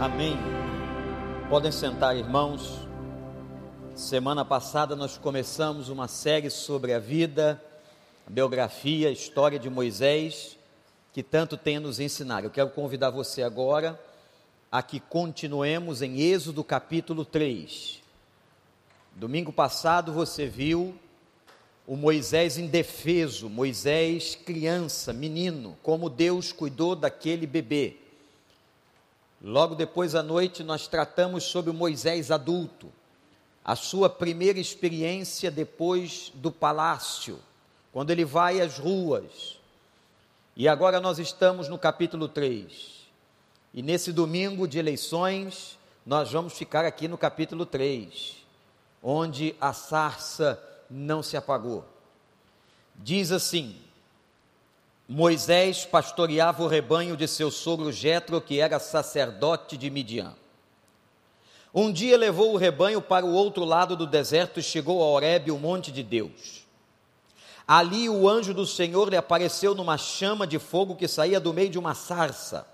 Amém. Podem sentar, irmãos. Semana passada nós começamos uma série sobre a vida, a biografia, a história de Moisés, que tanto tem a nos ensinar. Eu quero convidar você agora a que continuemos em Êxodo capítulo 3. Domingo passado você viu o Moisés indefeso, Moisés criança, menino, como Deus cuidou daquele bebê. Logo depois à noite nós tratamos sobre Moisés adulto, a sua primeira experiência depois do palácio, quando ele vai às ruas. E agora nós estamos no capítulo 3. E nesse domingo de eleições, nós vamos ficar aqui no capítulo 3, onde a sarça não se apagou. Diz assim: Moisés pastoreava o rebanho de seu sogro Jetro, que era sacerdote de Midian. Um dia levou o rebanho para o outro lado do deserto e chegou a Horebe, o monte de Deus. Ali o anjo do Senhor lhe apareceu numa chama de fogo que saía do meio de uma sarça.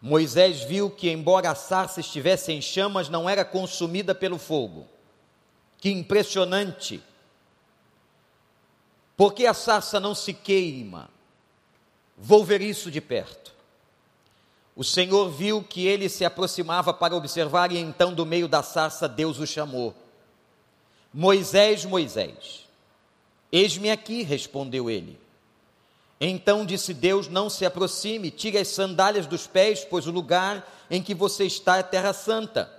Moisés viu que, embora a sarça estivesse em chamas, não era consumida pelo fogo. Que impressionante! Porque a sarça não se queima? Vou ver isso de perto. O Senhor viu que ele se aproximava para observar, e então, do meio da sarça, Deus o chamou: Moisés, Moisés. Eis-me aqui, respondeu ele. Então disse Deus: Não se aproxime, tire as sandálias dos pés, pois o lugar em que você está é terra santa.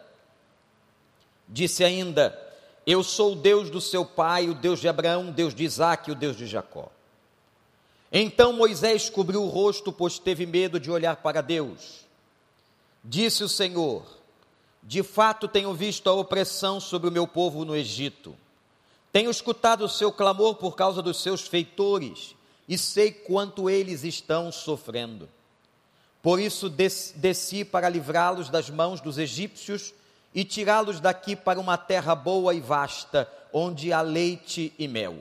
Disse ainda: eu sou o Deus do seu pai, o Deus de Abraão, o Deus de Isaac, o Deus de Jacó. Então Moisés cobriu o rosto, pois teve medo de olhar para Deus. Disse o Senhor: De fato tenho visto a opressão sobre o meu povo no Egito. Tenho escutado o seu clamor por causa dos seus feitores e sei quanto eles estão sofrendo. Por isso desci para livrá-los das mãos dos egípcios e tirá-los daqui para uma terra boa e vasta, onde há leite e mel.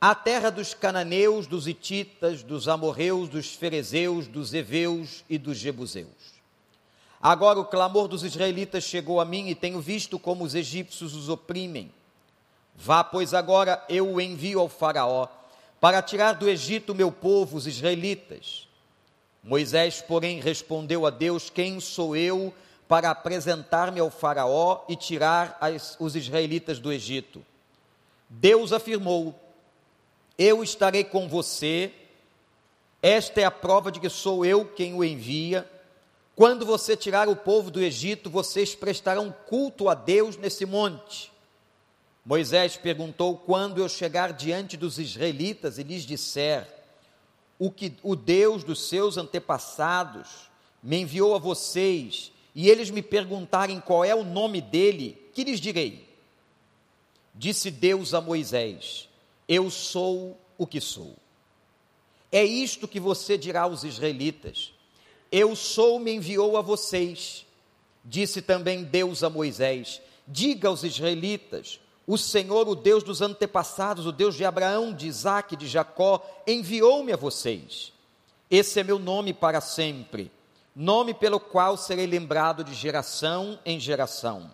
A terra dos cananeus, dos hititas, dos amorreus, dos ferezeus, dos heveus e dos jebuseus. Agora o clamor dos israelitas chegou a mim e tenho visto como os egípcios os oprimem. Vá, pois agora eu o envio ao Faraó para tirar do Egito meu povo, os israelitas. Moisés, porém, respondeu a Deus: Quem sou eu para apresentar-me ao Faraó e tirar as, os israelitas do Egito. Deus afirmou: Eu estarei com você. Esta é a prova de que sou eu quem o envia. Quando você tirar o povo do Egito, vocês prestarão culto a Deus nesse monte. Moisés perguntou: Quando eu chegar diante dos israelitas e lhes disser o que o Deus dos seus antepassados me enviou a vocês e eles me perguntarem qual é o nome dele, que lhes direi? Disse Deus a Moisés: Eu sou o que sou. É isto que você dirá aos israelitas: Eu sou, me enviou a vocês. Disse também Deus a Moisés: Diga aos israelitas: O Senhor, o Deus dos antepassados, o Deus de Abraão, de Isaac, de Jacó, enviou-me a vocês. Esse é meu nome para sempre nome pelo qual serei lembrado de geração em geração.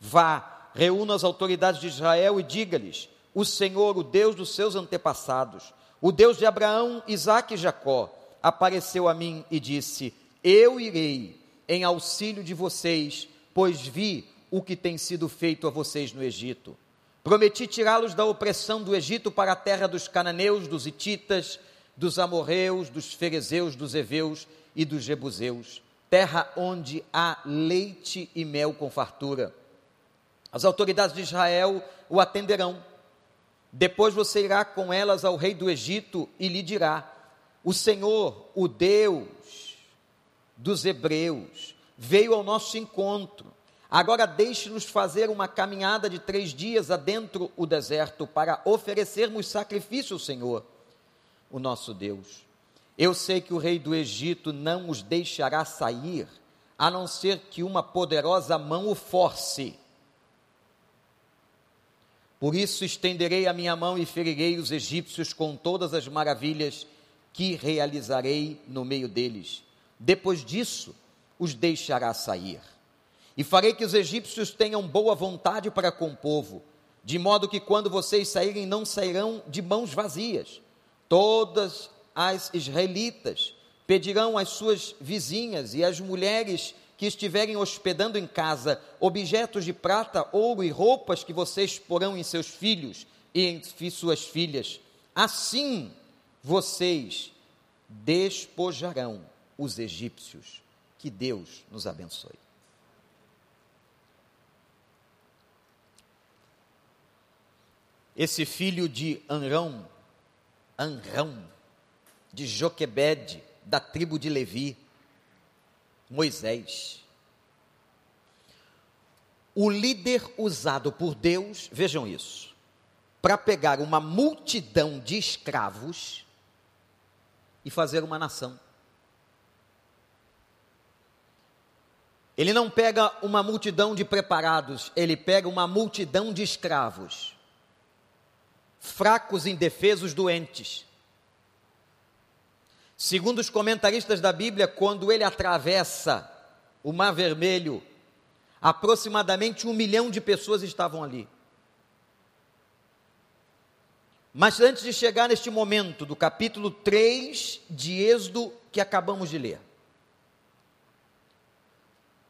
Vá, reúna as autoridades de Israel e diga-lhes: O Senhor, o Deus dos seus antepassados, o Deus de Abraão, Isaque e Jacó, apareceu a mim e disse: Eu irei em auxílio de vocês, pois vi o que tem sido feito a vocês no Egito. Prometi tirá-los da opressão do Egito para a terra dos cananeus, dos hititas, dos amorreus, dos ferezeus, dos heveus e dos jebuseus, terra onde há leite e mel com fartura. As autoridades de Israel o atenderão. Depois você irá com elas ao rei do Egito e lhe dirá: O Senhor, o Deus dos hebreus, veio ao nosso encontro. Agora deixe-nos fazer uma caminhada de três dias adentro o deserto para oferecermos sacrifício ao Senhor, o nosso Deus. Eu sei que o rei do Egito não os deixará sair, a não ser que uma poderosa mão o force. Por isso estenderei a minha mão e ferirei os egípcios com todas as maravilhas que realizarei no meio deles. Depois disso, os deixará sair. E farei que os egípcios tenham boa vontade para com o povo, de modo que quando vocês saírem, não sairão de mãos vazias. Todas as israelitas pedirão às suas vizinhas e às mulheres que estiverem hospedando em casa objetos de prata, ouro e roupas que vocês porão em seus filhos e em suas filhas. Assim vocês despojarão os egípcios. Que Deus nos abençoe. Esse filho de Anrão, Anrão, de Joquebede, da tribo de Levi, Moisés. O líder usado por Deus, vejam isso, para pegar uma multidão de escravos e fazer uma nação. Ele não pega uma multidão de preparados, ele pega uma multidão de escravos, fracos, indefesos, doentes. Segundo os comentaristas da Bíblia, quando ele atravessa o Mar Vermelho, aproximadamente um milhão de pessoas estavam ali. Mas antes de chegar neste momento do capítulo 3 de Êxodo que acabamos de ler,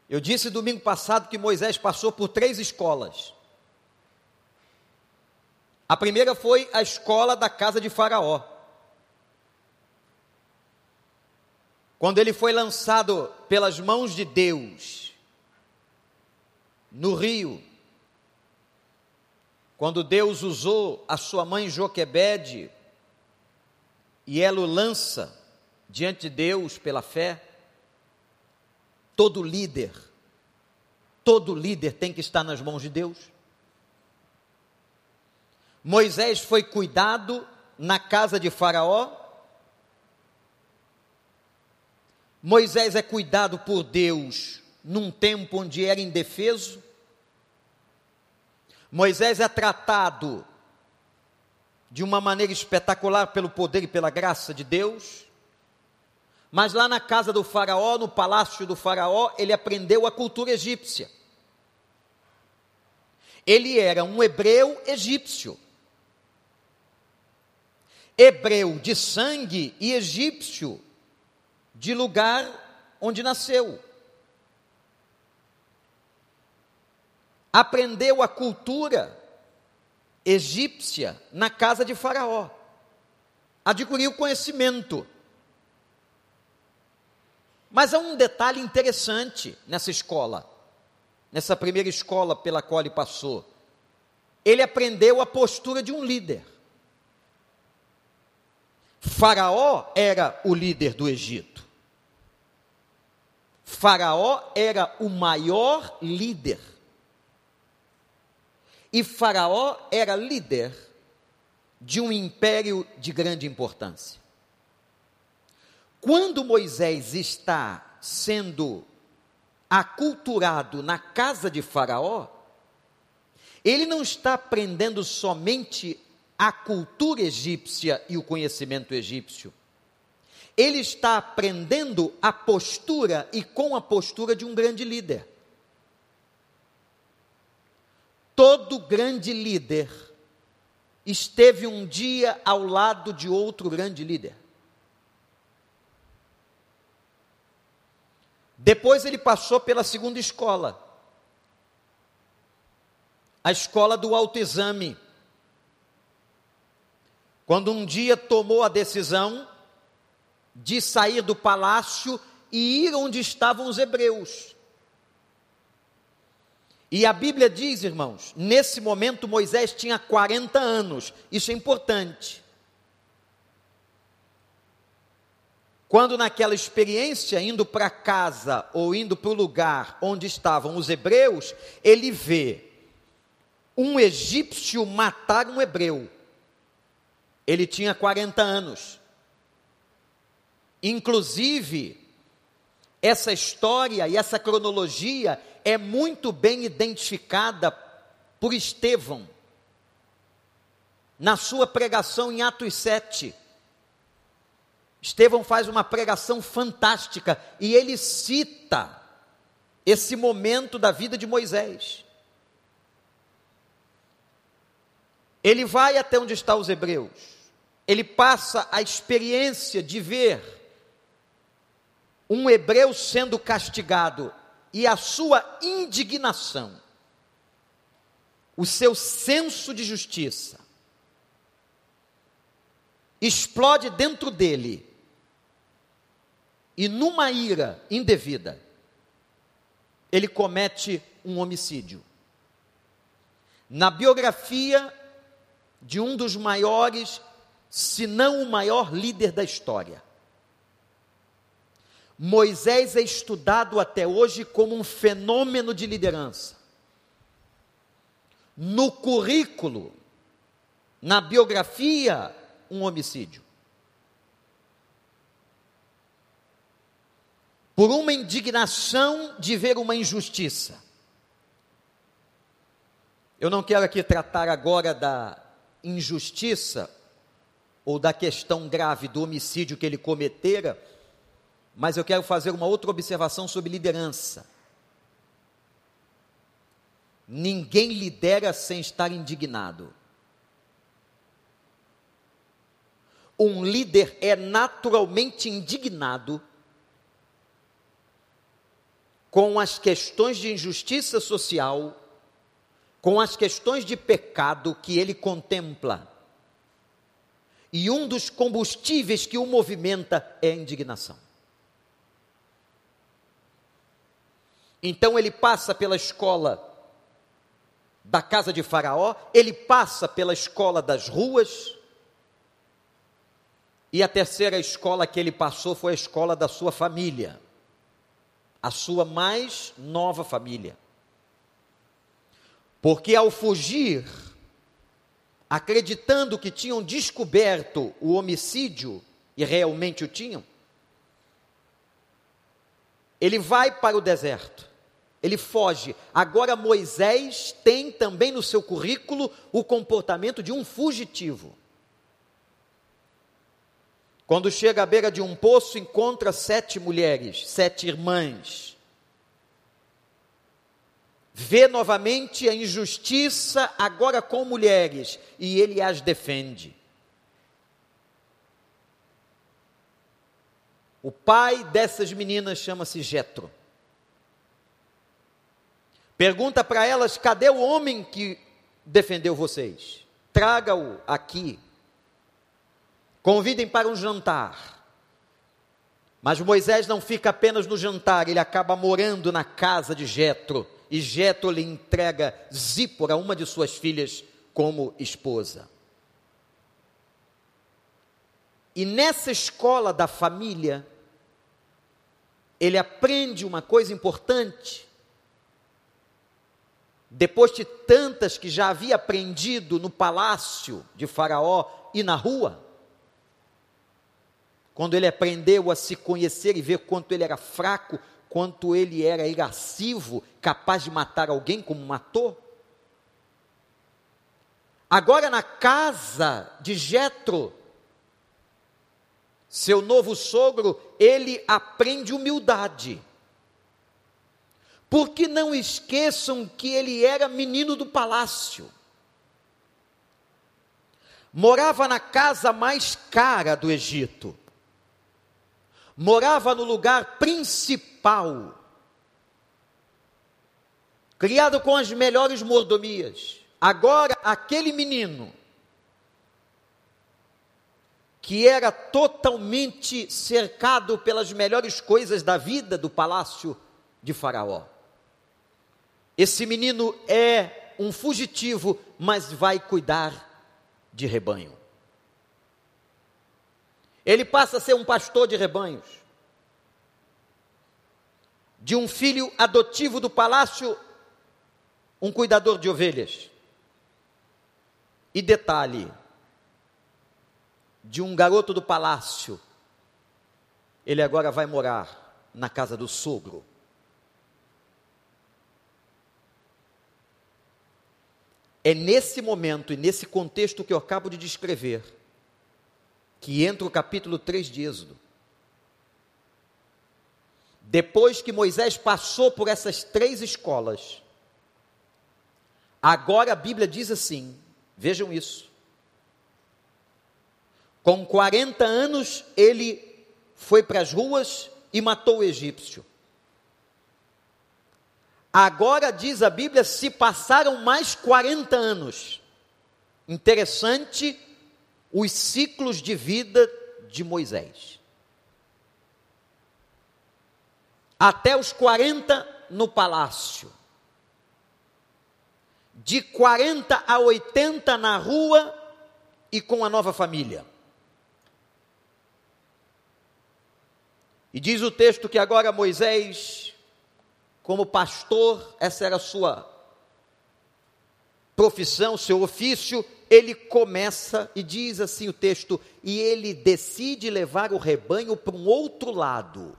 eu disse domingo passado que Moisés passou por três escolas. A primeira foi a escola da casa de Faraó. Quando ele foi lançado pelas mãos de Deus no rio, quando Deus usou a sua mãe Joquebede e ela o lança diante de Deus pela fé, todo líder, todo líder tem que estar nas mãos de Deus. Moisés foi cuidado na casa de Faraó, Moisés é cuidado por Deus num tempo onde era indefeso. Moisés é tratado de uma maneira espetacular pelo poder e pela graça de Deus. Mas lá na casa do Faraó, no palácio do Faraó, ele aprendeu a cultura egípcia. Ele era um hebreu egípcio. Hebreu de sangue e egípcio de lugar onde nasceu. Aprendeu a cultura egípcia na casa de Faraó. Adquiriu conhecimento. Mas há um detalhe interessante nessa escola, nessa primeira escola pela qual ele passou. Ele aprendeu a postura de um líder. Faraó era o líder do Egito. Faraó era o maior líder. E Faraó era líder de um império de grande importância. Quando Moisés está sendo aculturado na casa de Faraó, ele não está aprendendo somente a cultura egípcia e o conhecimento egípcio ele está aprendendo a postura e com a postura de um grande líder. Todo grande líder esteve um dia ao lado de outro grande líder. Depois ele passou pela segunda escola, a escola do autoexame. Quando um dia tomou a decisão de sair do palácio e ir onde estavam os hebreus. E a Bíblia diz, irmãos, nesse momento Moisés tinha 40 anos, isso é importante. Quando naquela experiência, indo para casa ou indo para o lugar onde estavam os hebreus, ele vê um egípcio matar um hebreu. Ele tinha 40 anos. Inclusive, essa história e essa cronologia é muito bem identificada por Estevão na sua pregação em Atos 7. Estevão faz uma pregação fantástica e ele cita esse momento da vida de Moisés. Ele vai até onde estão os hebreus, ele passa a experiência de ver um hebreu sendo castigado e a sua indignação, o seu senso de justiça, explode dentro dele e numa ira indevida, ele comete um homicídio. Na biografia de um dos maiores, se não o maior líder da história. Moisés é estudado até hoje como um fenômeno de liderança. No currículo, na biografia, um homicídio. Por uma indignação de ver uma injustiça. Eu não quero aqui tratar agora da injustiça ou da questão grave do homicídio que ele cometera, mas eu quero fazer uma outra observação sobre liderança. Ninguém lidera sem estar indignado. Um líder é naturalmente indignado com as questões de injustiça social com as questões de pecado que ele contempla. E um dos combustíveis que o movimenta é a indignação. Então ele passa pela escola da casa de Faraó, ele passa pela escola das ruas, e a terceira escola que ele passou foi a escola da sua família, a sua mais nova família. Porque ao fugir, acreditando que tinham descoberto o homicídio, e realmente o tinham, ele vai para o deserto, ele foge. Agora Moisés tem também no seu currículo o comportamento de um fugitivo. Quando chega à beira de um poço, encontra sete mulheres, sete irmãs vê novamente a injustiça agora com mulheres e ele as defende. O pai dessas meninas chama-se Jetro. Pergunta para elas: cadê o homem que defendeu vocês? Traga-o aqui. Convidem para um jantar. Mas Moisés não fica apenas no jantar, ele acaba morando na casa de Jetro e Jeto lhe entrega Zípora, uma de suas filhas, como esposa. E nessa escola da família, ele aprende uma coisa importante. Depois de tantas que já havia aprendido no palácio de Faraó e na rua, quando ele aprendeu a se conhecer e ver quanto ele era fraco, quanto ele era irascivo, capaz de matar alguém como matou. Agora na casa de Jetro, seu novo sogro, ele aprende humildade. Porque não esqueçam que ele era menino do palácio. Morava na casa mais cara do Egito morava no lugar principal, criado com as melhores mordomias. Agora, aquele menino, que era totalmente cercado pelas melhores coisas da vida do palácio de Faraó. Esse menino é um fugitivo, mas vai cuidar de rebanho. Ele passa a ser um pastor de rebanhos. De um filho adotivo do palácio, um cuidador de ovelhas. E detalhe: de um garoto do palácio, ele agora vai morar na casa do sogro. É nesse momento e nesse contexto que eu acabo de descrever que entra o capítulo 3 de Êxodo. depois que Moisés passou por essas três escolas, agora a Bíblia diz assim: vejam isso. Com 40 anos, ele foi para as ruas e matou o egípcio. Agora diz a Bíblia, se passaram mais 40 anos. Interessante os ciclos de vida de Moisés. Até os 40 no palácio. De 40 a 80 na rua e com a nova família. E diz o texto que agora Moisés, como pastor, essa era a sua profissão, seu ofício, ele começa e diz assim o texto: e ele decide levar o rebanho para um outro lado.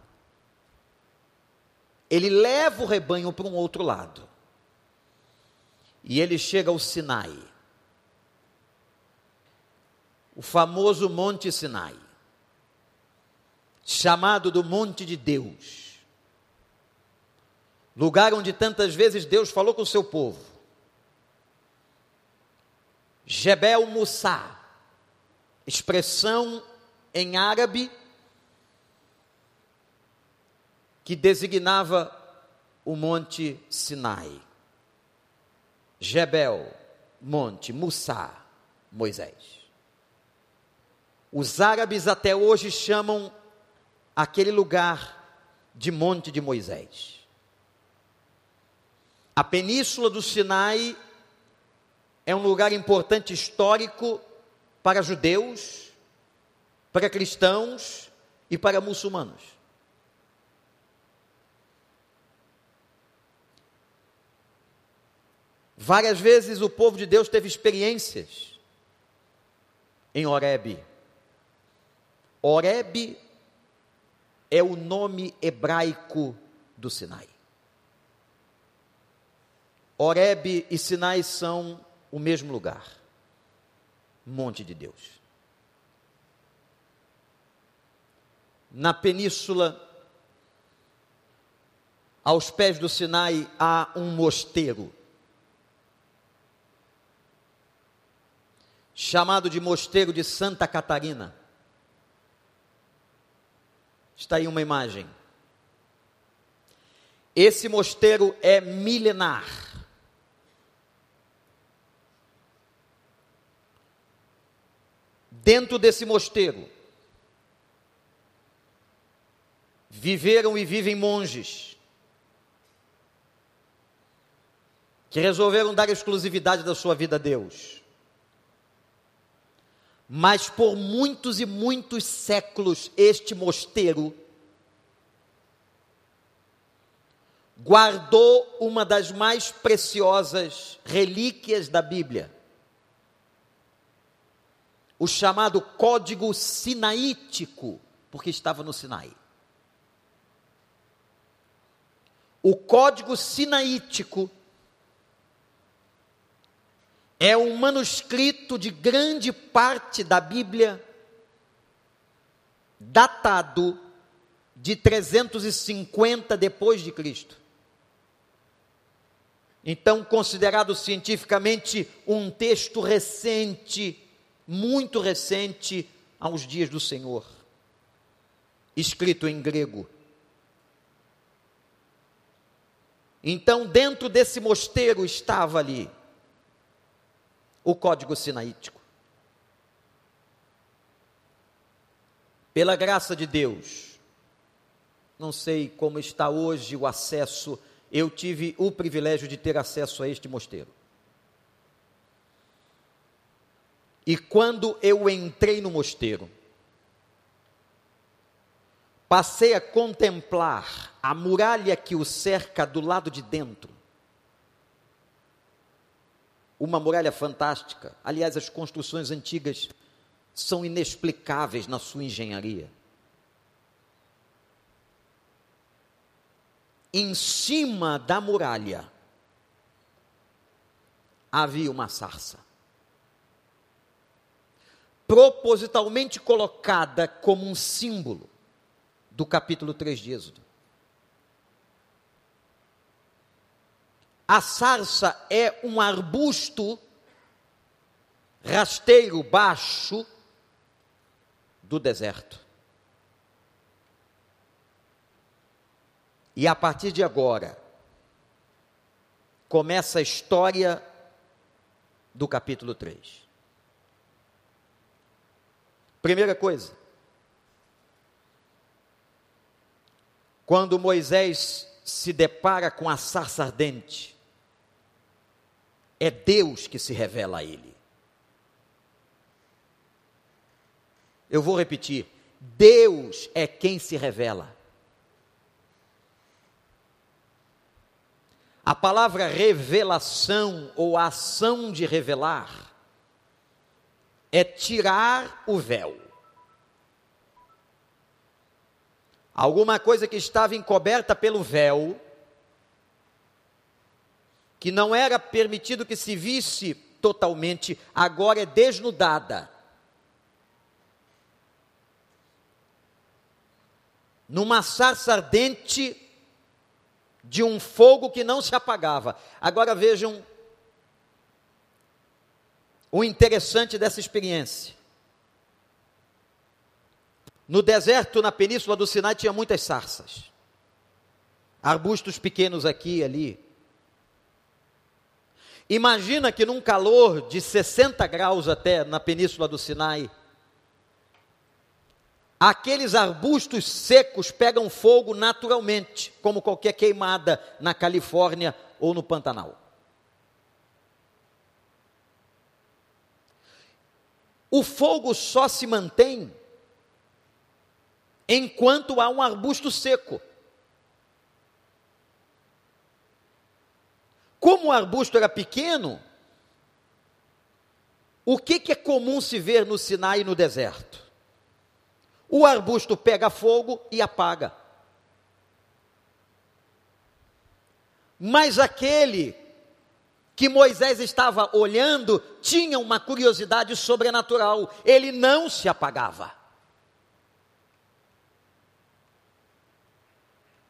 Ele leva o rebanho para um outro lado. E ele chega ao Sinai. O famoso Monte Sinai chamado do monte de Deus. Lugar onde tantas vezes Deus falou com o seu povo. Jebel Mussá, expressão em árabe que designava o monte Sinai. Jebel, monte, Mussá, Moisés. Os árabes até hoje chamam aquele lugar de Monte de Moisés. A península do Sinai é um lugar importante histórico para judeus, para cristãos e para muçulmanos. Várias vezes o povo de Deus teve experiências em Horebe. Horebe é o nome hebraico do Sinai. Oreb e Sinai são o mesmo lugar, monte de Deus. Na península, aos pés do Sinai, há um mosteiro, chamado de Mosteiro de Santa Catarina. Está aí uma imagem. Esse mosteiro é milenar. Dentro desse mosteiro. Viveram e vivem monges que resolveram dar exclusividade da sua vida a Deus. Mas por muitos e muitos séculos este mosteiro guardou uma das mais preciosas relíquias da Bíblia, o chamado Código Sinaítico, porque estava no Sinai. O Código Sinaítico é um manuscrito de grande parte da Bíblia, datado de 350 depois de Cristo. Então, considerado cientificamente um texto recente, muito recente aos dias do Senhor, escrito em grego. Então, dentro desse mosteiro estava ali o código sinaítico. Pela graça de Deus, não sei como está hoje o acesso, eu tive o privilégio de ter acesso a este mosteiro. E quando eu entrei no mosteiro, passei a contemplar a muralha que o cerca do lado de dentro uma muralha fantástica. Aliás, as construções antigas são inexplicáveis na sua engenharia. Em cima da muralha havia uma sarça propositalmente colocada como um símbolo do capítulo 3 de Êxodo. A sarça é um arbusto rasteiro baixo do deserto. E a partir de agora, começa a história do capítulo 3. Primeira coisa, quando Moisés se depara com a sarça ardente, é Deus que se revela a ele. Eu vou repetir: Deus é quem se revela. A palavra revelação ou ação de revelar é tirar o véu. Alguma coisa que estava encoberta pelo véu, que não era permitido que se visse totalmente, agora é desnudada. Numa sarça ardente de um fogo que não se apagava. Agora vejam o interessante dessa experiência. No deserto, na península do Sinai, tinha muitas sarças. Arbustos pequenos aqui e ali. Imagina que num calor de 60 graus até na península do Sinai, aqueles arbustos secos pegam fogo naturalmente, como qualquer queimada na Califórnia ou no Pantanal. O fogo só se mantém enquanto há um arbusto seco. Como o arbusto era pequeno, o que, que é comum se ver no Sinai e no deserto? O arbusto pega fogo e apaga. Mas aquele que Moisés estava olhando tinha uma curiosidade sobrenatural, ele não se apagava.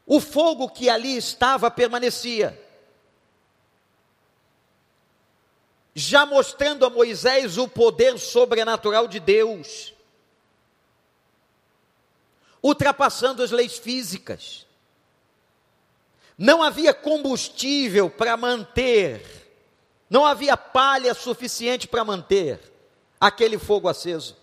O fogo que ali estava permanecia. já mostrando a Moisés o poder sobrenatural de Deus, ultrapassando as leis físicas. Não havia combustível para manter, não havia palha suficiente para manter aquele fogo aceso.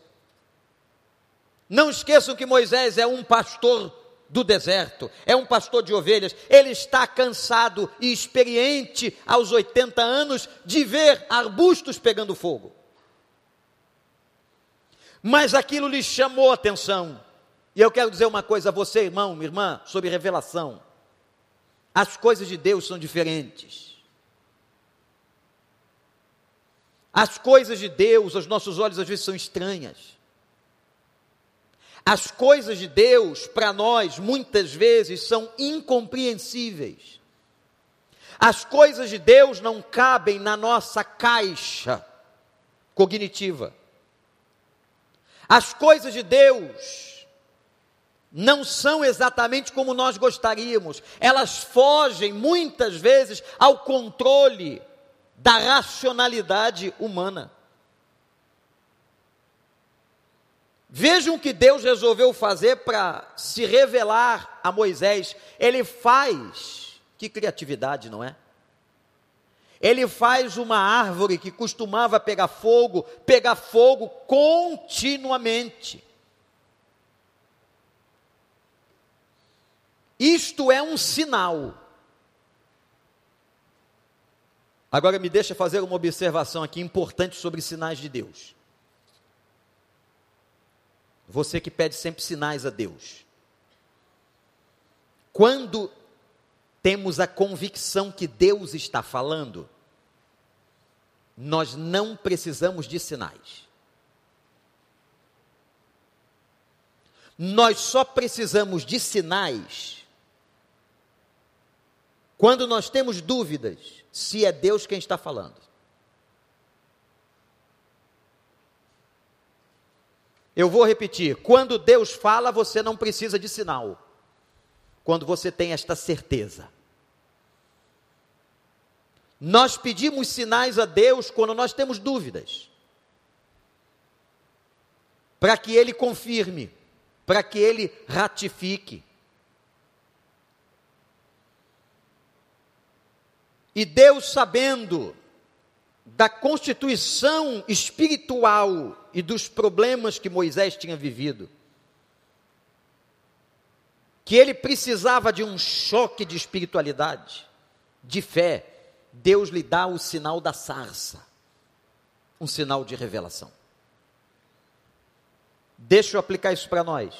Não esqueçam que Moisés é um pastor do deserto, é um pastor de ovelhas, ele está cansado e experiente aos 80 anos de ver arbustos pegando fogo. Mas aquilo lhe chamou a atenção. E eu quero dizer uma coisa a você, irmão, irmã, sobre revelação. As coisas de Deus são diferentes. As coisas de Deus, aos nossos olhos, às vezes são estranhas. As coisas de Deus, para nós, muitas vezes são incompreensíveis. As coisas de Deus não cabem na nossa caixa cognitiva. As coisas de Deus não são exatamente como nós gostaríamos, elas fogem muitas vezes ao controle da racionalidade humana. Vejam o que Deus resolveu fazer para se revelar a Moisés. Ele faz, que criatividade, não é? Ele faz uma árvore que costumava pegar fogo, pegar fogo continuamente. Isto é um sinal. Agora me deixa fazer uma observação aqui importante sobre sinais de Deus. Você que pede sempre sinais a Deus. Quando temos a convicção que Deus está falando, nós não precisamos de sinais. Nós só precisamos de sinais quando nós temos dúvidas se é Deus quem está falando. Eu vou repetir: quando Deus fala, você não precisa de sinal. Quando você tem esta certeza. Nós pedimos sinais a Deus quando nós temos dúvidas, para que Ele confirme, para que Ele ratifique. E Deus, sabendo da constituição espiritual e dos problemas que Moisés tinha vivido, que ele precisava de um choque de espiritualidade, de fé, Deus lhe dá o sinal da sarça, um sinal de revelação. Deixa eu aplicar isso para nós.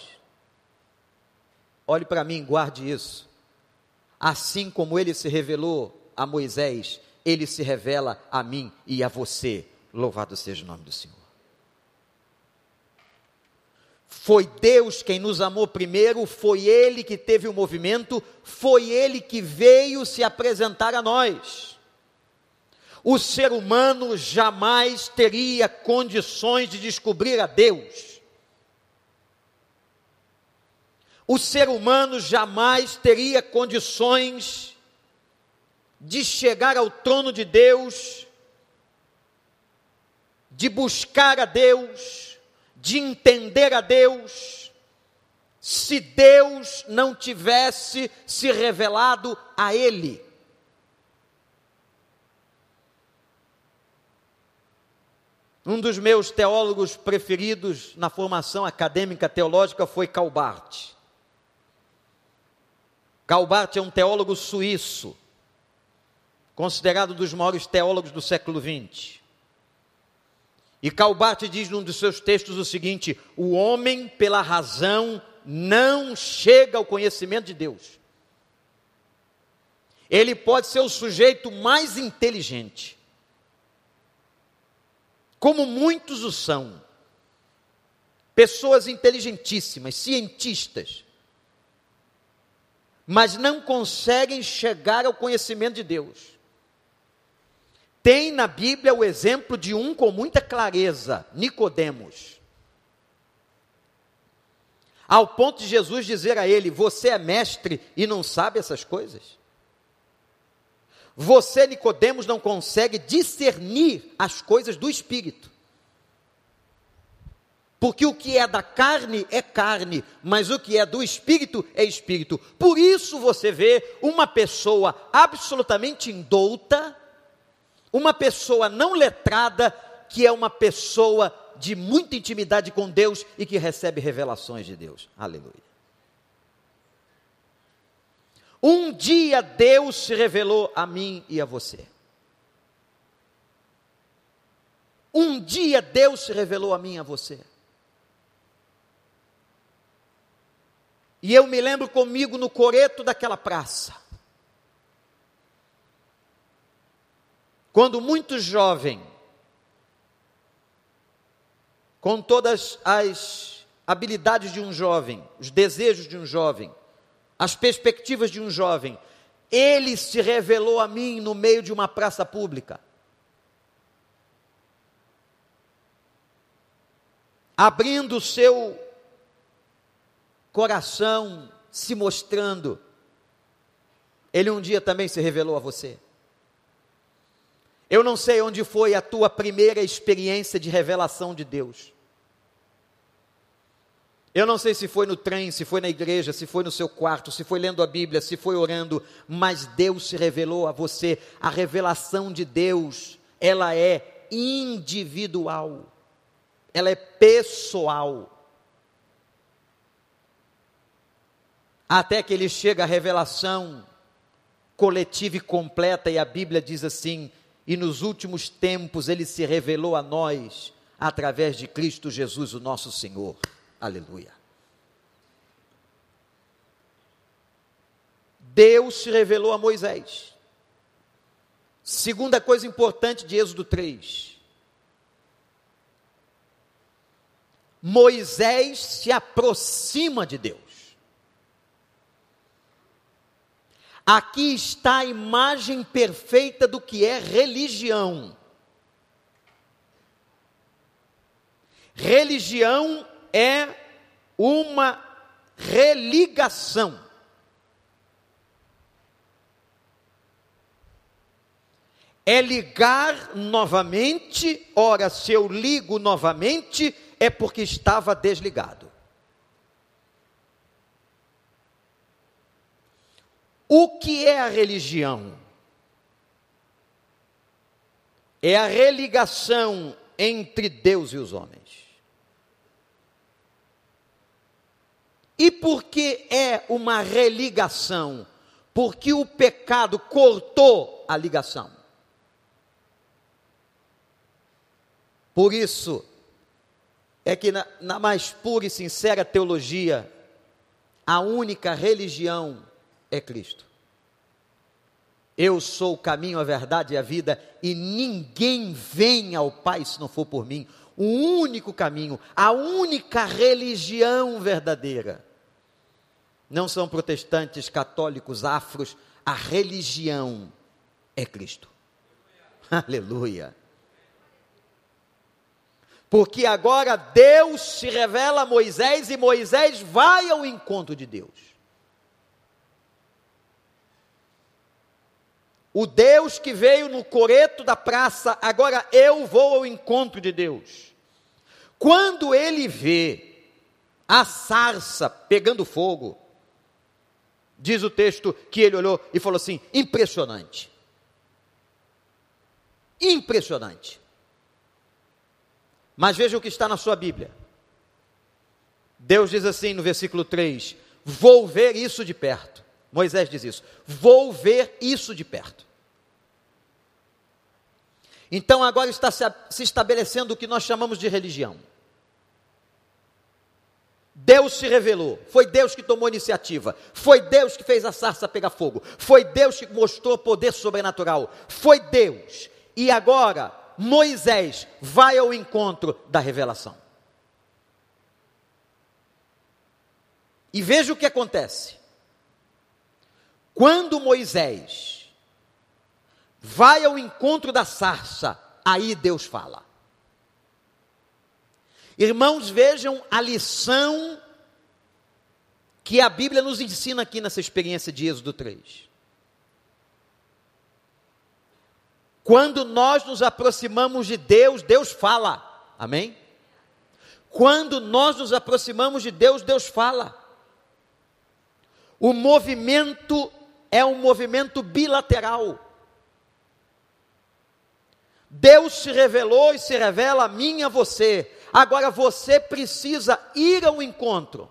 Olhe para mim, guarde isso. Assim como ele se revelou a Moisés, ele se revela a mim e a você. Louvado seja o nome do Senhor. Foi Deus quem nos amou primeiro, foi Ele que teve o movimento, foi Ele que veio se apresentar a nós. O ser humano jamais teria condições de descobrir a Deus. O ser humano jamais teria condições de chegar ao trono de Deus, de buscar a Deus, de entender a Deus, se Deus não tivesse se revelado a Ele. Um dos meus teólogos preferidos na formação acadêmica teológica foi Calbart. Calbart é um teólogo suíço considerado dos maiores teólogos do século XX. E Calbart diz num dos seus textos o seguinte: o homem, pela razão, não chega ao conhecimento de Deus. Ele pode ser o sujeito mais inteligente, como muitos o são, pessoas inteligentíssimas, cientistas, mas não conseguem chegar ao conhecimento de Deus. Tem na Bíblia o exemplo de um com muita clareza, Nicodemos. Ao ponto de Jesus dizer a ele: "Você é mestre e não sabe essas coisas?" Você, Nicodemos, não consegue discernir as coisas do espírito. Porque o que é da carne é carne, mas o que é do espírito é espírito. Por isso você vê uma pessoa absolutamente indouta, uma pessoa não letrada, que é uma pessoa de muita intimidade com Deus e que recebe revelações de Deus. Aleluia. Um dia Deus se revelou a mim e a você. Um dia Deus se revelou a mim e a você. E eu me lembro comigo no coreto daquela praça. Quando muito jovem, com todas as habilidades de um jovem, os desejos de um jovem, as perspectivas de um jovem, ele se revelou a mim no meio de uma praça pública. Abrindo o seu coração, se mostrando. Ele um dia também se revelou a você. Eu não sei onde foi a tua primeira experiência de revelação de Deus. Eu não sei se foi no trem, se foi na igreja, se foi no seu quarto, se foi lendo a Bíblia, se foi orando, mas Deus se revelou a você. A revelação de Deus, ela é individual. Ela é pessoal. Até que ele chega à revelação coletiva e completa, e a Bíblia diz assim: e nos últimos tempos ele se revelou a nós através de Cristo Jesus, o nosso Senhor. Aleluia. Deus se revelou a Moisés. Segunda coisa importante de Êxodo 3. Moisés se aproxima de Deus. Aqui está a imagem perfeita do que é religião. Religião é uma religação. é ligar novamente. Ora, se eu ligo novamente, é porque estava desligado. O que é a religião? É a religação entre Deus e os homens. E por que é uma religação? Porque o pecado cortou a ligação. Por isso, é que na, na, mais pura e sincera teologia, a única religião é Cristo. Eu sou o caminho, a verdade e a vida, e ninguém vem ao Pai se não for por mim. O único caminho, a única religião verdadeira. Não são protestantes, católicos, afros, a religião é Cristo. Aleluia. Porque agora Deus se revela a Moisés e Moisés vai ao encontro de Deus. O Deus que veio no coreto da praça, agora eu vou ao encontro de Deus. Quando ele vê a sarça pegando fogo, diz o texto que ele olhou e falou assim: impressionante. Impressionante. Mas veja o que está na sua Bíblia. Deus diz assim no versículo 3: Vou ver isso de perto. Moisés diz isso: Vou ver isso de perto. Então agora está se estabelecendo o que nós chamamos de religião. Deus se revelou, foi Deus que tomou iniciativa, foi Deus que fez a sarça pegar fogo, foi Deus que mostrou poder sobrenatural, foi Deus. E agora Moisés vai ao encontro da revelação. E veja o que acontece. Quando Moisés vai ao encontro da sarça, aí Deus fala. Irmãos, vejam a lição que a Bíblia nos ensina aqui nessa experiência de Êxodo 3. Quando nós nos aproximamos de Deus, Deus fala. Amém? Quando nós nos aproximamos de Deus, Deus fala. O movimento é um movimento bilateral. Deus se revelou e se revela a mim e a você. Agora você precisa ir ao encontro.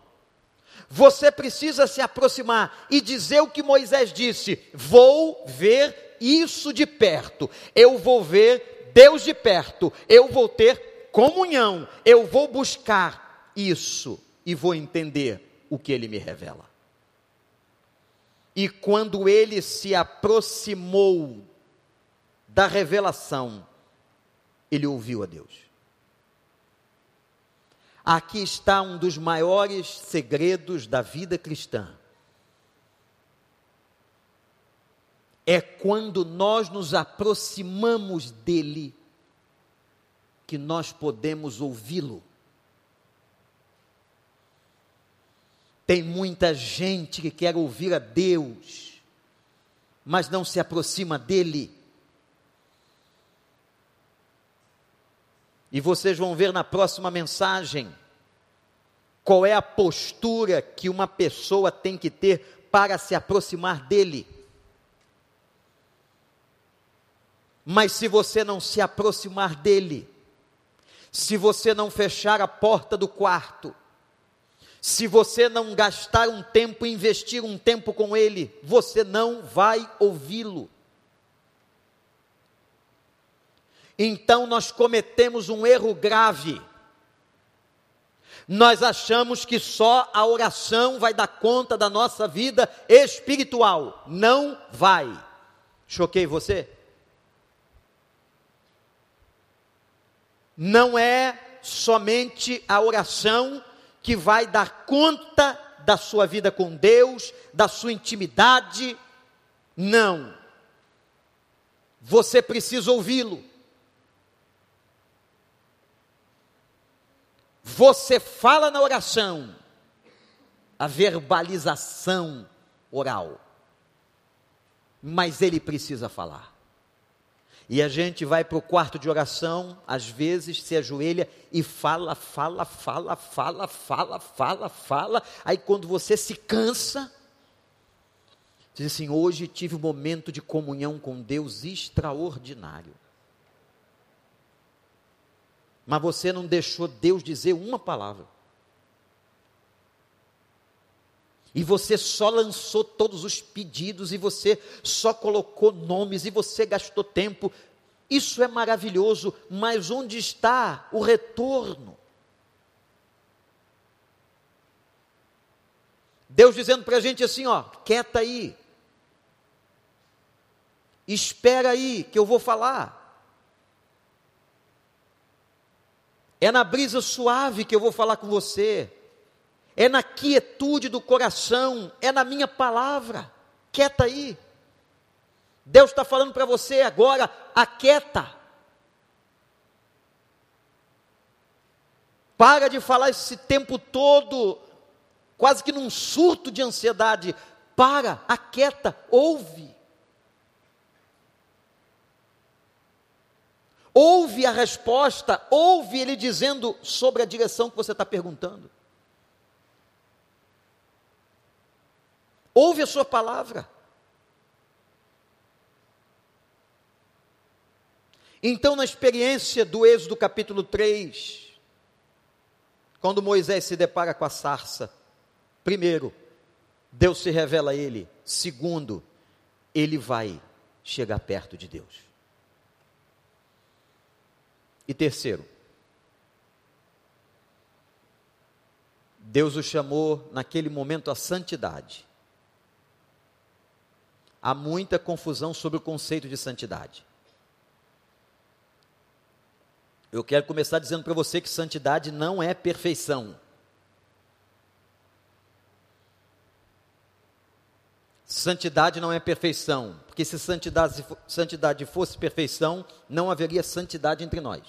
Você precisa se aproximar e dizer o que Moisés disse: Vou ver isso de perto. Eu vou ver Deus de perto. Eu vou ter comunhão. Eu vou buscar isso e vou entender o que ele me revela. E quando ele se aproximou da revelação, ele ouviu a Deus. Aqui está um dos maiores segredos da vida cristã. É quando nós nos aproximamos dele que nós podemos ouvi-lo. Tem muita gente que quer ouvir a Deus, mas não se aproxima dele. E vocês vão ver na próxima mensagem qual é a postura que uma pessoa tem que ter para se aproximar dele. Mas se você não se aproximar dele, se você não fechar a porta do quarto, se você não gastar um tempo, investir um tempo com ele, você não vai ouvi-lo. Então nós cometemos um erro grave. Nós achamos que só a oração vai dar conta da nossa vida espiritual. Não vai. Choquei você? Não é somente a oração que vai dar conta da sua vida com Deus, da sua intimidade. Não. Você precisa ouvi-lo. Você fala na oração, a verbalização oral, mas ele precisa falar. E a gente vai para o quarto de oração, às vezes se ajoelha e fala, fala, fala, fala, fala, fala, fala. Aí quando você se cansa, diz assim: hoje tive um momento de comunhão com Deus extraordinário. Mas você não deixou Deus dizer uma palavra. e você só lançou todos os pedidos, e você só colocou nomes, e você gastou tempo. Isso é maravilhoso, mas onde está o retorno? Deus dizendo para a gente assim: ó, quieta aí, espera aí que eu vou falar. É na brisa suave que eu vou falar com você é na quietude do coração, é na minha palavra. Quieta aí. Deus está falando para você agora, aquieta. Para de falar esse tempo todo, quase que num surto de ansiedade. Para, aquieta, ouve. Ouve a resposta, ouve ele dizendo sobre a direção que você está perguntando. ouve a sua palavra. Então, na experiência do Êxodo capítulo 3, quando Moisés se depara com a sarça, primeiro, Deus se revela a ele, segundo, ele vai chegar perto de Deus. E terceiro, Deus o chamou naquele momento à santidade há muita confusão sobre o conceito de santidade. Eu quero começar dizendo para você que santidade não é perfeição. Santidade não é perfeição, porque se santidade, santidade fosse perfeição, não haveria santidade entre nós.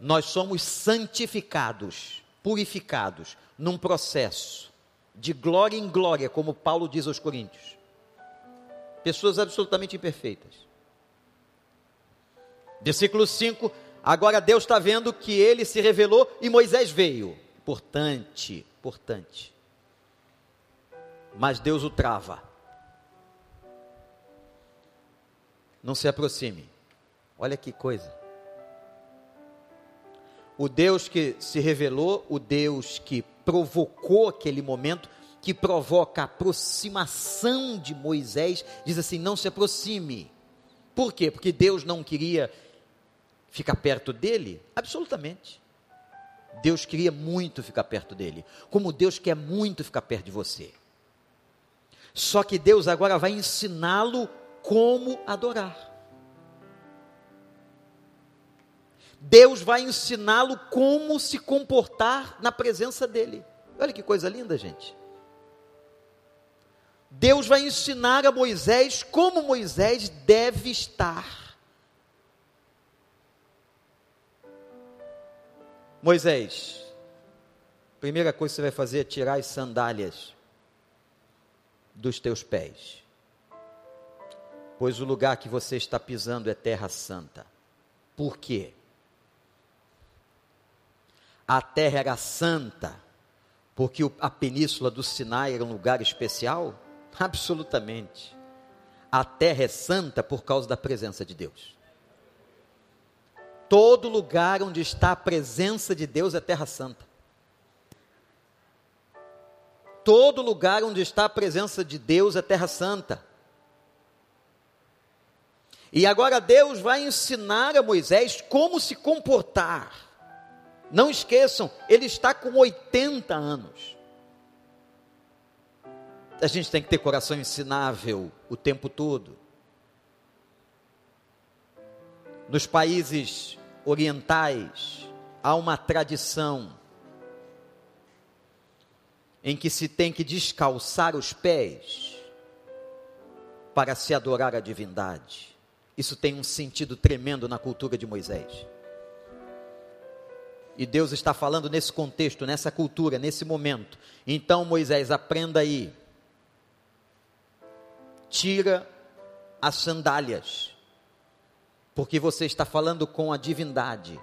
Nós somos santificados, purificados, num processo de glória em glória, como Paulo diz aos Coríntios. Pessoas absolutamente imperfeitas. Versículo 5: Agora Deus está vendo que ele se revelou e Moisés veio. Importante, importante. Mas Deus o trava. Não se aproxime. Olha que coisa. O Deus que se revelou, o Deus que provocou aquele momento, que provoca a aproximação de Moisés, diz assim: não se aproxime. Por quê? Porque Deus não queria ficar perto dele? Absolutamente. Deus queria muito ficar perto dele, como Deus quer muito ficar perto de você. Só que Deus agora vai ensiná-lo como adorar. Deus vai ensiná-lo como se comportar na presença dele. Olha que coisa linda, gente. Deus vai ensinar a Moisés como Moisés deve estar. Moisés, primeira coisa que você vai fazer é tirar as sandálias dos teus pés, pois o lugar que você está pisando é terra santa. Por quê? a terra era santa, porque a península do Sinai era um lugar especial? Absolutamente. A terra é santa por causa da presença de Deus. Todo lugar onde está a presença de Deus é terra santa. Todo lugar onde está a presença de Deus é terra santa. E agora Deus vai ensinar a Moisés como se comportar não esqueçam, ele está com 80 anos. A gente tem que ter coração ensinável o tempo todo. Nos países orientais, há uma tradição em que se tem que descalçar os pés para se adorar a divindade. Isso tem um sentido tremendo na cultura de Moisés. E Deus está falando nesse contexto, nessa cultura, nesse momento. Então, Moisés, aprenda aí. Tira as sandálias, porque você está falando com a divindade.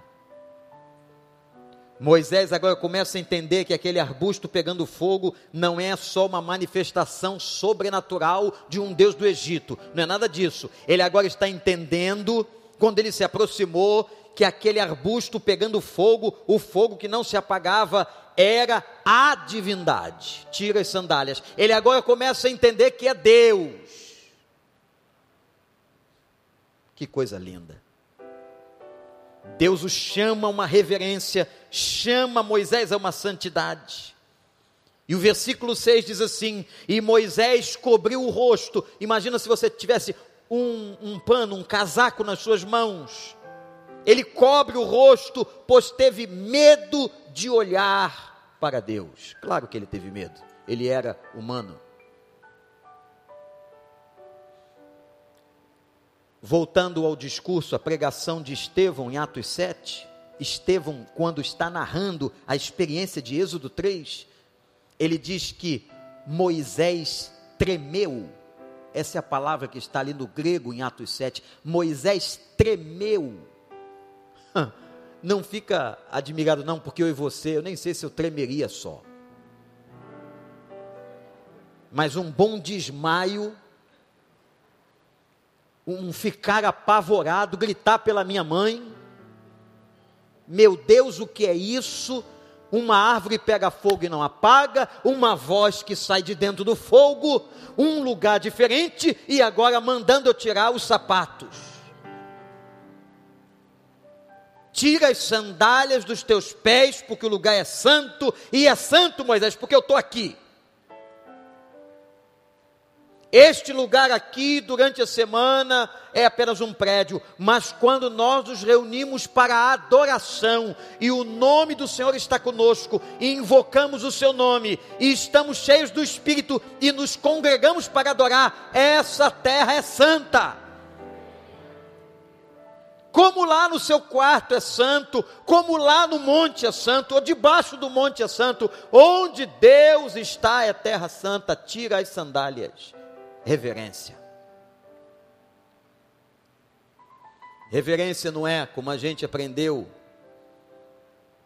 Moisés agora começa a entender que aquele arbusto pegando fogo não é só uma manifestação sobrenatural de um Deus do Egito, não é nada disso. Ele agora está entendendo, quando ele se aproximou, que aquele arbusto pegando fogo, o fogo que não se apagava, era a divindade. Tira as sandálias. Ele agora começa a entender que é Deus. Que coisa linda. Deus o chama a uma reverência, chama Moisés a uma santidade. E o versículo 6 diz assim: E Moisés cobriu o rosto. Imagina se você tivesse um, um pano, um casaco nas suas mãos. Ele cobre o rosto, pois teve medo de olhar para Deus. Claro que ele teve medo, ele era humano. Voltando ao discurso, a pregação de Estevão em Atos 7, Estevão, quando está narrando a experiência de Êxodo 3, ele diz que Moisés tremeu. Essa é a palavra que está ali no grego em Atos 7. Moisés tremeu. Não fica admirado, não, porque eu e você, eu nem sei se eu tremeria só. Mas um bom desmaio um ficar apavorado, gritar pela minha mãe. Meu Deus, o que é isso? Uma árvore pega fogo e não apaga, uma voz que sai de dentro do fogo, um lugar diferente e agora mandando eu tirar os sapatos. Tira as sandálias dos teus pés, porque o lugar é santo, e é santo, Moisés, porque eu estou aqui. Este lugar aqui, durante a semana, é apenas um prédio, mas quando nós nos reunimos para a adoração e o nome do Senhor está conosco, e invocamos o seu nome, e estamos cheios do Espírito e nos congregamos para adorar, essa terra é santa. Como lá no seu quarto é santo, como lá no monte é santo, ou debaixo do monte é santo, onde Deus está é terra santa, tira as sandálias reverência. Reverência não é como a gente aprendeu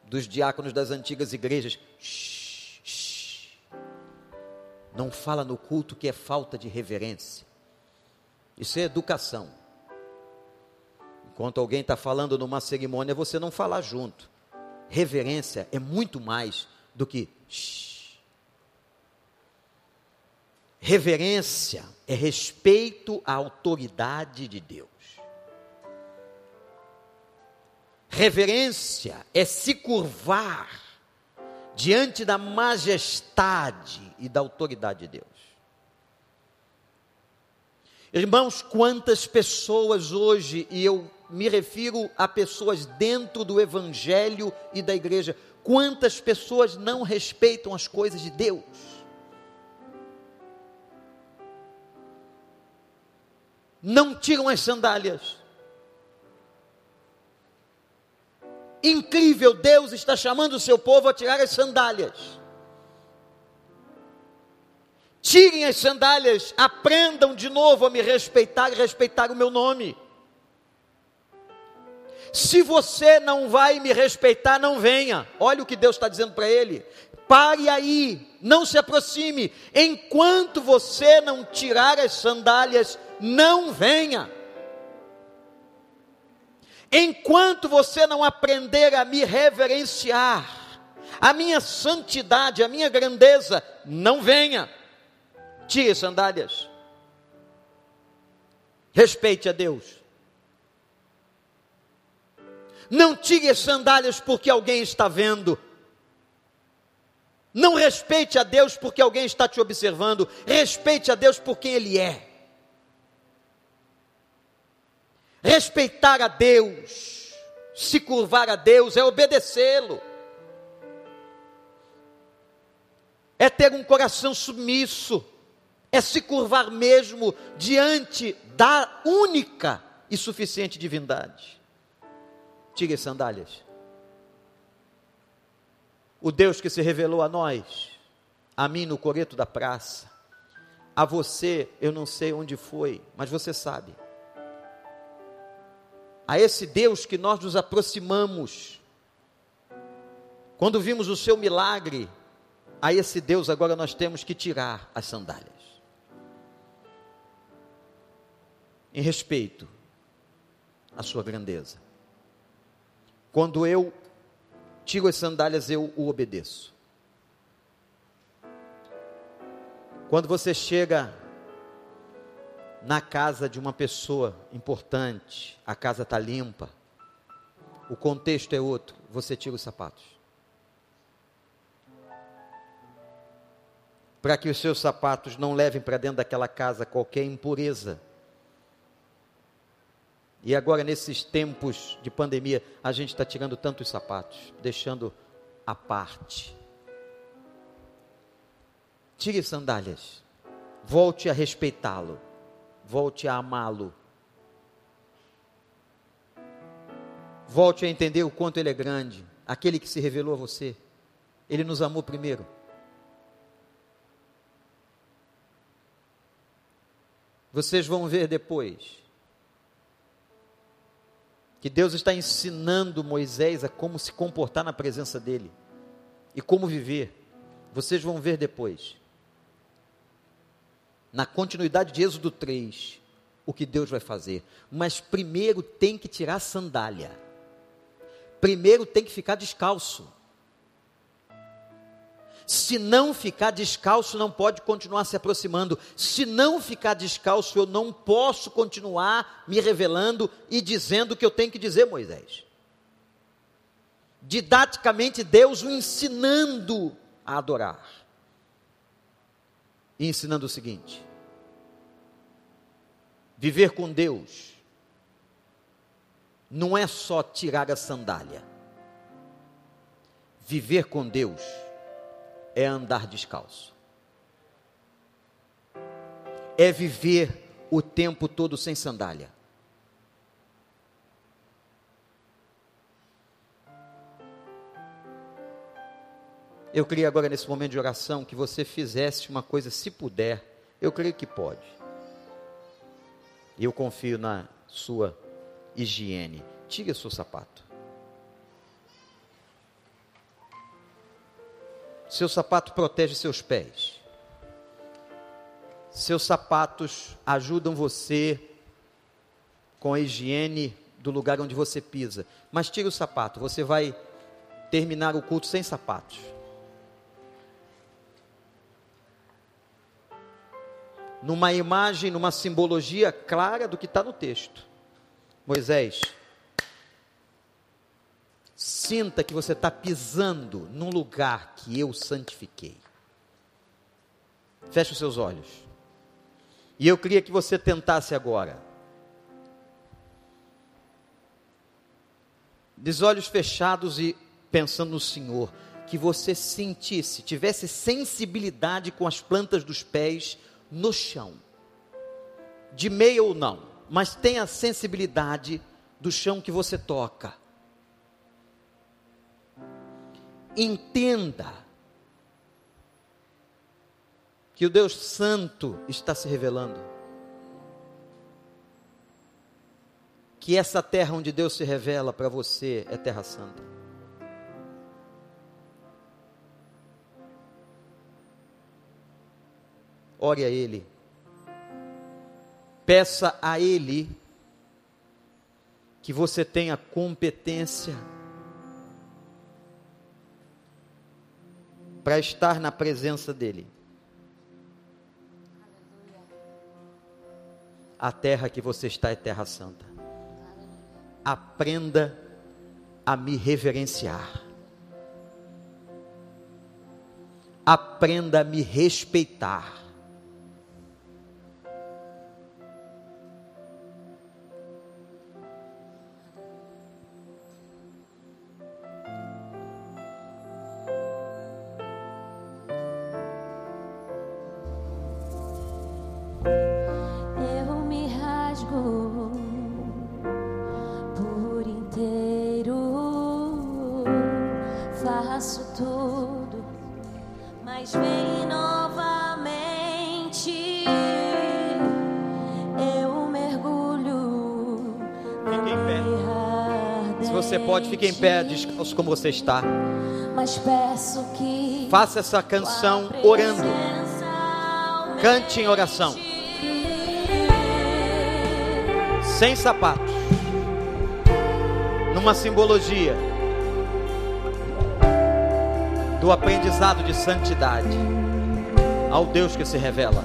dos diáconos das antigas igrejas. Shh, shh. Não fala no culto que é falta de reverência. Isso é educação. Enquanto alguém está falando numa cerimônia, você não falar junto. Reverência é muito mais do que shh. Reverência é respeito à autoridade de Deus. Reverência é se curvar diante da majestade e da autoridade de Deus. Irmãos, quantas pessoas hoje, e eu me refiro a pessoas dentro do Evangelho e da igreja, quantas pessoas não respeitam as coisas de Deus? Não tiram as sandálias. Incrível, Deus está chamando o seu povo a tirar as sandálias. Tirem as sandálias, aprendam de novo a me respeitar e respeitar o meu nome. Se você não vai me respeitar, não venha. Olha o que Deus está dizendo para ele. Pare aí, não se aproxime. Enquanto você não tirar as sandálias não venha. Enquanto você não aprender a me reverenciar, a minha santidade, a minha grandeza, não venha. Tire sandálias. Respeite a Deus. Não tire as sandálias porque alguém está vendo. Não respeite a Deus porque alguém está te observando. Respeite a Deus por quem Ele é. Respeitar a Deus, se curvar a Deus, é obedecê-lo, é ter um coração submisso, é se curvar mesmo diante da única e suficiente divindade. Tire as sandálias. O Deus que se revelou a nós, a mim no coreto da praça, A você, eu não sei onde foi, mas você sabe. A esse Deus que nós nos aproximamos. Quando vimos o seu milagre, a esse Deus agora nós temos que tirar as sandálias. Em respeito à sua grandeza. Quando eu tiro as sandálias, eu o obedeço. Quando você chega na casa de uma pessoa importante, a casa está limpa, o contexto é outro, você tira os sapatos. Para que os seus sapatos não levem para dentro daquela casa qualquer impureza. E agora, nesses tempos de pandemia, a gente está tirando tantos sapatos, deixando a parte. Tire sandálias, volte a respeitá-lo, volte a amá-lo, volte a entender o quanto ele é grande, aquele que se revelou a você, ele nos amou primeiro. Vocês vão ver depois que Deus está ensinando Moisés a como se comportar na presença dele e como viver. Vocês vão ver depois na continuidade de Êxodo 3, o que Deus vai fazer. Mas primeiro tem que tirar a sandália. Primeiro tem que ficar descalço. Se não ficar descalço, não pode continuar se aproximando. Se não ficar descalço, eu não posso continuar me revelando e dizendo o que eu tenho que dizer, Moisés. Didaticamente, Deus o ensinando a adorar. E ensinando o seguinte: Viver com Deus não é só tirar a sandália. Viver com Deus é andar descalço. É viver o tempo todo sem sandália. Eu queria agora, nesse momento de oração, que você fizesse uma coisa, se puder, eu creio que pode. E eu confio na sua higiene. Tire o seu sapato. Seu sapato protege seus pés. Seus sapatos ajudam você com a higiene do lugar onde você pisa. Mas tire o sapato, você vai terminar o culto sem sapatos. numa imagem, numa simbologia clara do que está no texto. Moisés, sinta que você está pisando num lugar que eu santifiquei. Feche os seus olhos. E eu queria que você tentasse agora. De olhos fechados e pensando no Senhor, que você sentisse, tivesse sensibilidade com as plantas dos pés no chão, de meia ou não, mas tenha sensibilidade do chão que você toca. Entenda que o Deus Santo está se revelando. Que essa terra onde Deus se revela para você é terra santa. ore a Ele. Peça a Ele que você tenha competência para estar na presença dEle. A terra que você está é terra santa. Aprenda a me reverenciar. Aprenda a me respeitar. Fique em pé, descalço como você está. Mas peço que Faça essa canção orando. Cante em oração. Sem sapatos. Numa simbologia do aprendizado de santidade ao Deus que se revela.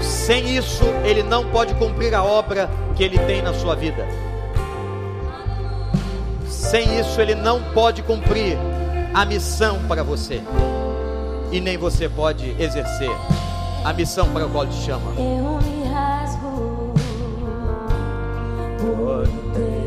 Sem isso, ele não pode cumprir a obra que ele tem na sua vida. Sem isso, ele não pode cumprir a missão para você. E nem você pode exercer a missão para a qual te chama. eu me rasgo por inteiro.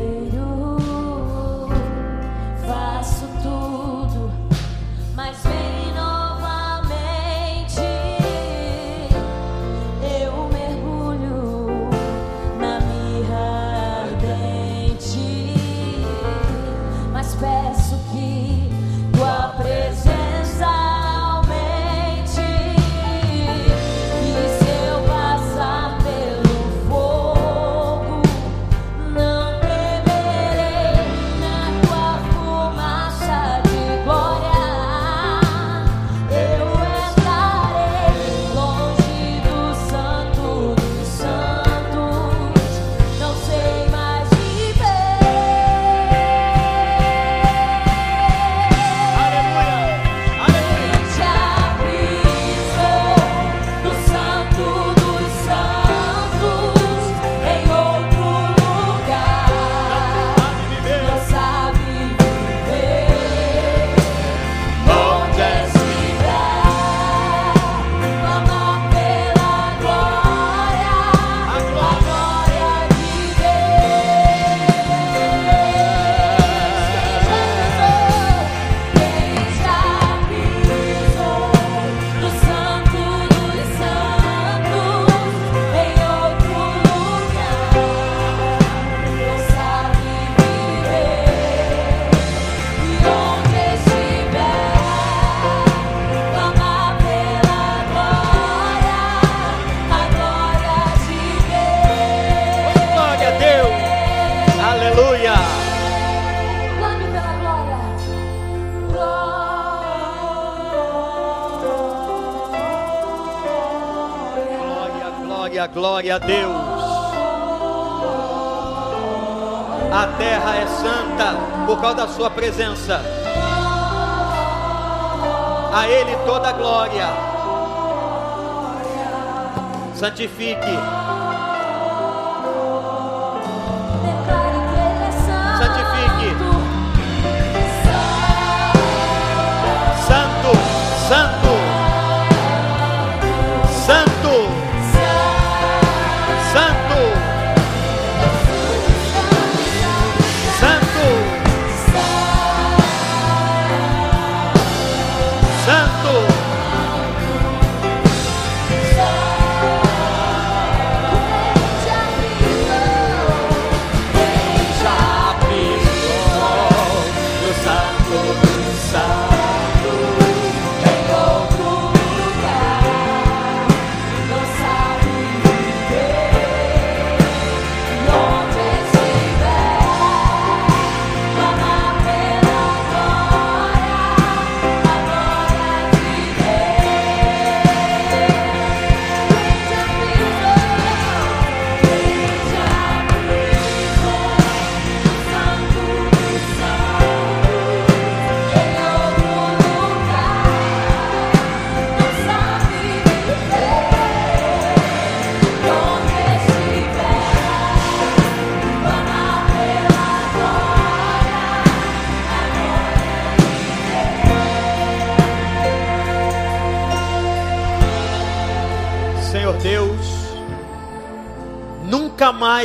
Causa da sua presença. A Ele toda a glória. Santifique,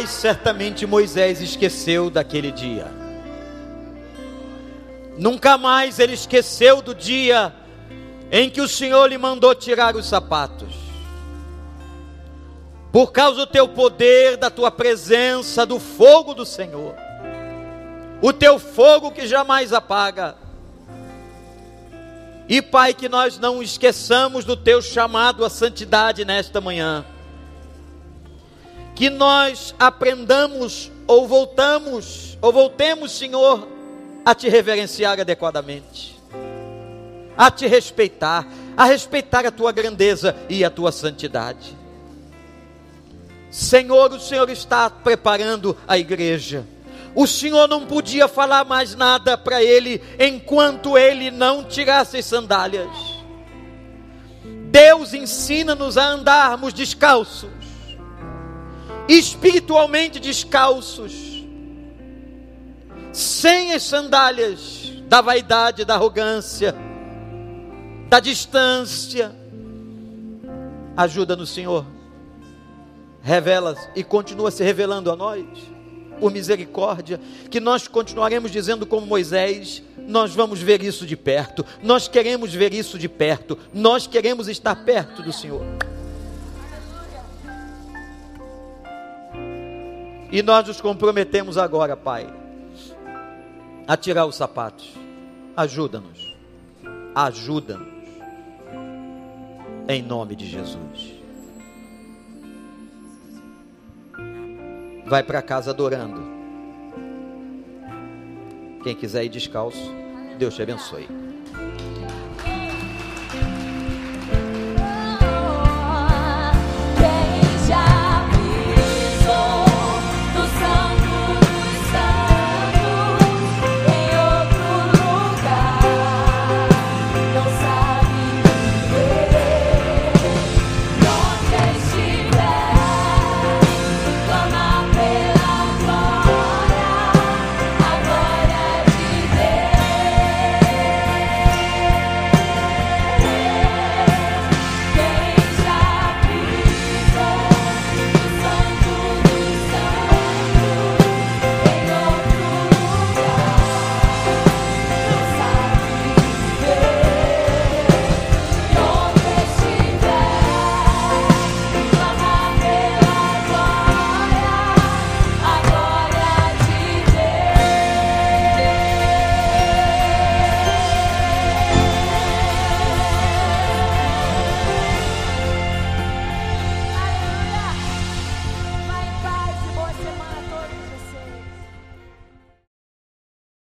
certamente Moisés esqueceu daquele dia. Nunca mais ele esqueceu do dia em que o Senhor lhe mandou tirar os sapatos. Por causa do teu poder, da tua presença, do fogo do Senhor. O teu fogo que jamais apaga. E Pai, que nós não esqueçamos do teu chamado à santidade nesta manhã. Que nós aprendamos ou voltamos, ou voltemos, Senhor, a te reverenciar adequadamente, a te respeitar, a respeitar a tua grandeza e a tua santidade. Senhor, o Senhor está preparando a igreja. O Senhor não podia falar mais nada para ele enquanto ele não tirasse as sandálias. Deus ensina-nos a andarmos descalços, espiritualmente descalços, sem as sandálias da vaidade, da arrogância, da distância. Ajuda-nos, Senhor. Revela e continua se revelando a nós por misericórdia, que nós continuaremos dizendo como Moisés: nós vamos ver isso de perto, nós queremos ver isso de perto, nós queremos estar perto do Senhor. E nós nos comprometemos agora, Pai, a tirar os sapatos. Ajuda-nos, ajuda-nos, em nome de Jesus. vai para casa adorando. Quem quiser ir descalço, Deus te abençoe.